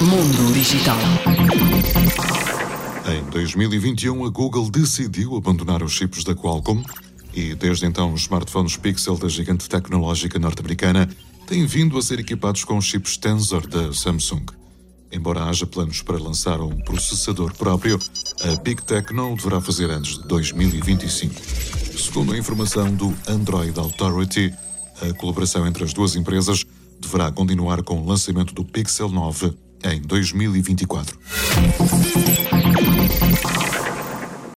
Mundo Digital. Em 2021, a Google decidiu abandonar os chips da Qualcomm e, desde então, os smartphones Pixel da gigante tecnológica norte-americana têm vindo a ser equipados com chips Tensor da Samsung. Embora haja planos para lançar um processador próprio, a Big Tech não o deverá fazer antes de 2025. Segundo a informação do Android Authority, a colaboração entre as duas empresas deverá continuar com o lançamento do Pixel 9 em 2024.